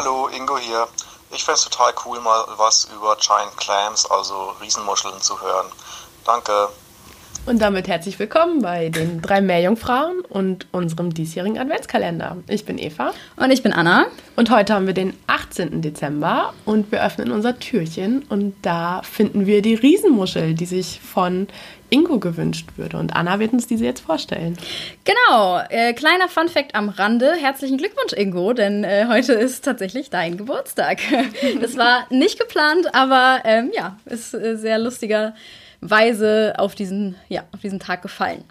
Hallo, Ingo hier. Ich fände es total cool, mal was über Giant Clams, also Riesenmuscheln, zu hören. Danke. Und damit herzlich willkommen bei den drei Meerjungfrauen und unserem diesjährigen Adventskalender. Ich bin Eva Und ich bin Anna. und heute haben wir den 18. Dezember und wir öffnen unser Türchen und da finden wir die Riesenmuschel, die sich von Ingo gewünscht würde. Und Anna wird uns diese jetzt vorstellen. Genau, äh, kleiner Funfact am Rande. Herzlichen Glückwunsch, Ingo, denn äh, heute ist tatsächlich dein Geburtstag. Das war nicht geplant, aber ähm, ja, ist äh, sehr lustigerweise auf diesen, ja, auf diesen Tag gefallen.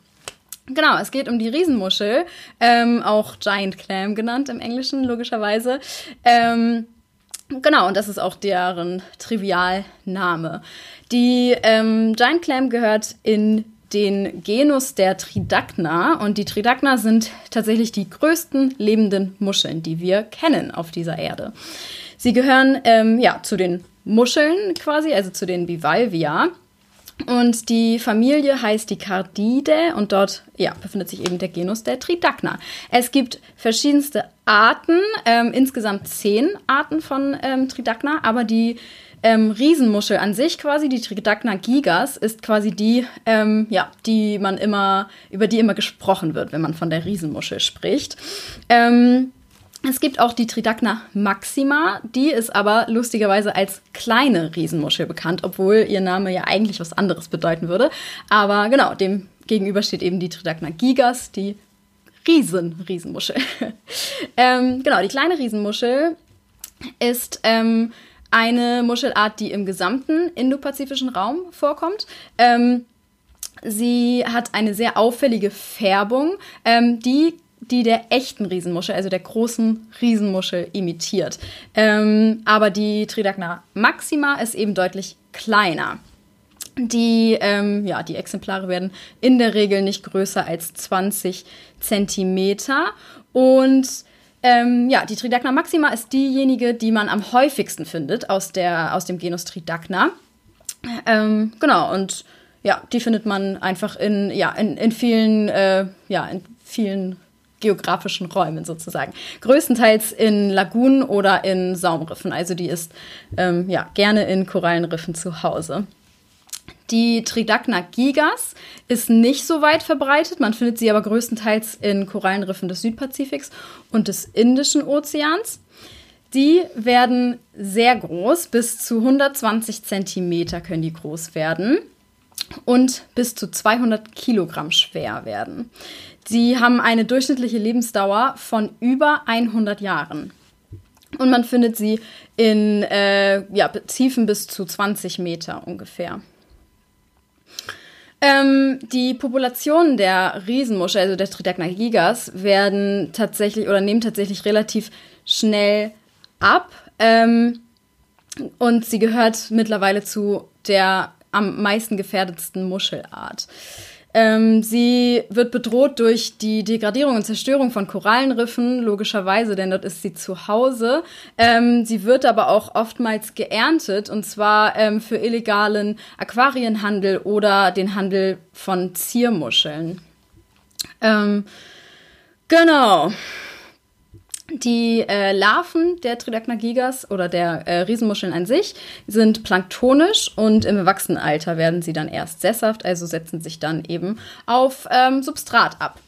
Genau, es geht um die Riesenmuschel, ähm, auch Giant Clam genannt im Englischen, logischerweise. Ähm, Genau, und das ist auch deren Trivialname. Die ähm, Giant Clam gehört in den Genus der Tridacna und die Tridacna sind tatsächlich die größten lebenden Muscheln, die wir kennen auf dieser Erde. Sie gehören ähm, ja zu den Muscheln quasi, also zu den Bivalvia. Und die Familie heißt die Cardide und dort ja, befindet sich eben der Genus der Tridacna. Es gibt verschiedenste Arten, ähm, insgesamt zehn Arten von ähm, Tridacna, aber die ähm, Riesenmuschel an sich quasi, die Tridacna gigas, ist quasi die, ähm, ja, die man immer, über die immer gesprochen wird, wenn man von der Riesenmuschel spricht. Ähm, es gibt auch die Tridacna maxima, die ist aber lustigerweise als kleine Riesenmuschel bekannt, obwohl ihr Name ja eigentlich was anderes bedeuten würde. Aber genau, dem gegenüber steht eben die Tridacna gigas, die Riesen, Riesenmuschel. ähm, genau, die kleine Riesenmuschel ist ähm, eine Muschelart, die im gesamten indopazifischen Raum vorkommt. Ähm, sie hat eine sehr auffällige Färbung, ähm, die die der echten Riesenmuschel, also der großen Riesenmuschel, imitiert. Ähm, aber die Tridacna maxima ist eben deutlich kleiner. Die, ähm, ja, die Exemplare werden in der Regel nicht größer als 20 Zentimeter. Und ähm, ja, die Tridacna maxima ist diejenige, die man am häufigsten findet aus, der, aus dem Genus Tridacna. Ähm, genau, und ja, die findet man einfach in, ja, in, in vielen, äh, ja, in vielen geografischen Räumen sozusagen. Größtenteils in Lagunen oder in Saumriffen. Also die ist ähm, ja, gerne in Korallenriffen zu Hause. Die Tridacna gigas ist nicht so weit verbreitet. Man findet sie aber größtenteils in Korallenriffen des Südpazifiks und des Indischen Ozeans. Die werden sehr groß, bis zu 120 Zentimeter können die groß werden und bis zu 200 Kilogramm schwer werden. Sie haben eine durchschnittliche Lebensdauer von über 100 Jahren. Und man findet sie in äh, ja, Tiefen bis zu 20 Meter ungefähr. Ähm, die Populationen der Riesenmuschel, also der Tridacna gigas, werden tatsächlich oder nehmen tatsächlich relativ schnell ab. Ähm, und sie gehört mittlerweile zu der am meisten gefährdetsten Muschelart. Ähm, sie wird bedroht durch die Degradierung und Zerstörung von Korallenriffen, logischerweise, denn dort ist sie zu Hause. Ähm, sie wird aber auch oftmals geerntet, und zwar ähm, für illegalen Aquarienhandel oder den Handel von Ziermuscheln. Ähm, genau. Die äh, Larven der Tridacna gigas oder der äh, Riesenmuscheln an sich sind planktonisch und im Erwachsenenalter werden sie dann erst sesshaft, also setzen sich dann eben auf ähm, Substrat ab.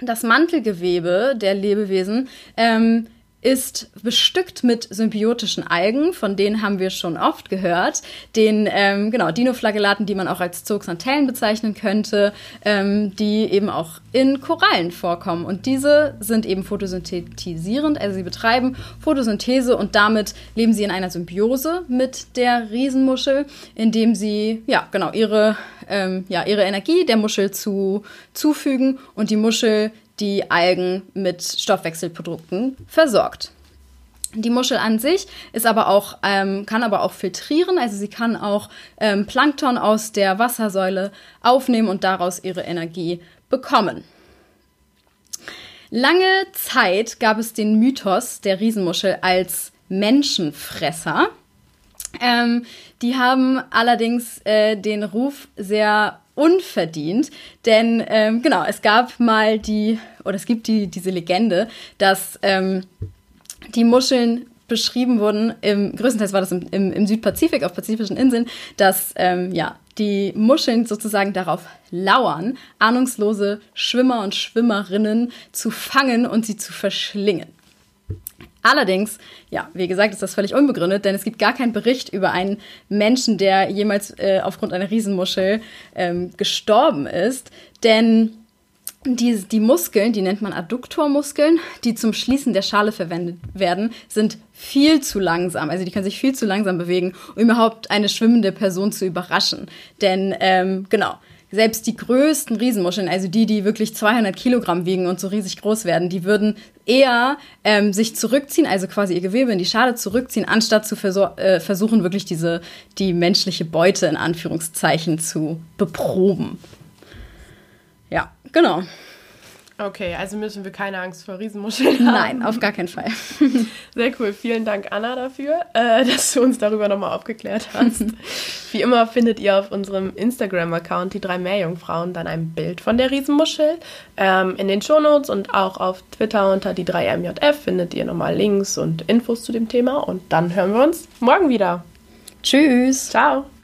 Das Mantelgewebe der Lebewesen ähm, ist bestückt mit symbiotischen Algen, von denen haben wir schon oft gehört, den ähm, genau Dinoflagellaten, die man auch als Zooxanthellen bezeichnen könnte, ähm, die eben auch in Korallen vorkommen. Und diese sind eben photosynthetisierend, also sie betreiben Photosynthese und damit leben sie in einer Symbiose mit der Riesenmuschel, indem sie ja genau ihre ähm, ja ihre Energie der Muschel zu, zufügen und die Muschel die Algen mit Stoffwechselprodukten versorgt. Die Muschel an sich ist aber auch, ähm, kann aber auch filtrieren, also sie kann auch ähm, Plankton aus der Wassersäule aufnehmen und daraus ihre Energie bekommen. Lange Zeit gab es den Mythos der Riesenmuschel als Menschenfresser. Ähm, die haben allerdings äh, den Ruf sehr unverdient, denn ähm, genau, es gab mal die, oder es gibt die, diese Legende, dass ähm, die Muscheln beschrieben wurden, im, größtenteils war das im, im, im Südpazifik, auf pazifischen Inseln, dass ähm, ja, die Muscheln sozusagen darauf lauern, ahnungslose Schwimmer und Schwimmerinnen zu fangen und sie zu verschlingen. Allerdings, ja, wie gesagt, ist das völlig unbegründet, denn es gibt gar keinen Bericht über einen Menschen, der jemals äh, aufgrund einer Riesenmuschel ähm, gestorben ist. Denn die, die Muskeln, die nennt man Adduktormuskeln, die zum Schließen der Schale verwendet werden, sind viel zu langsam. Also die können sich viel zu langsam bewegen, um überhaupt eine schwimmende Person zu überraschen. Denn ähm, genau, selbst die größten Riesenmuscheln, also die, die wirklich 200 Kilogramm wiegen und so riesig groß werden, die würden eher ähm, sich zurückziehen, also quasi ihr Gewebe in die Schale zurückziehen, anstatt zu äh, versuchen, wirklich diese, die menschliche Beute in Anführungszeichen zu beproben. Ja, genau. Okay, also müssen wir keine Angst vor Riesenmuscheln haben. Nein, auf gar keinen Fall. Sehr cool. Vielen Dank, Anna, dafür, äh, dass du uns darüber nochmal aufgeklärt hast. Wie immer findet ihr auf unserem Instagram-Account die drei Meerjungfrauen dann ein Bild von der Riesenmuschel. Ähm, in den Shownotes und auch auf Twitter unter die 3MJF findet ihr nochmal Links und Infos zu dem Thema. Und dann hören wir uns morgen wieder. Tschüss. Ciao.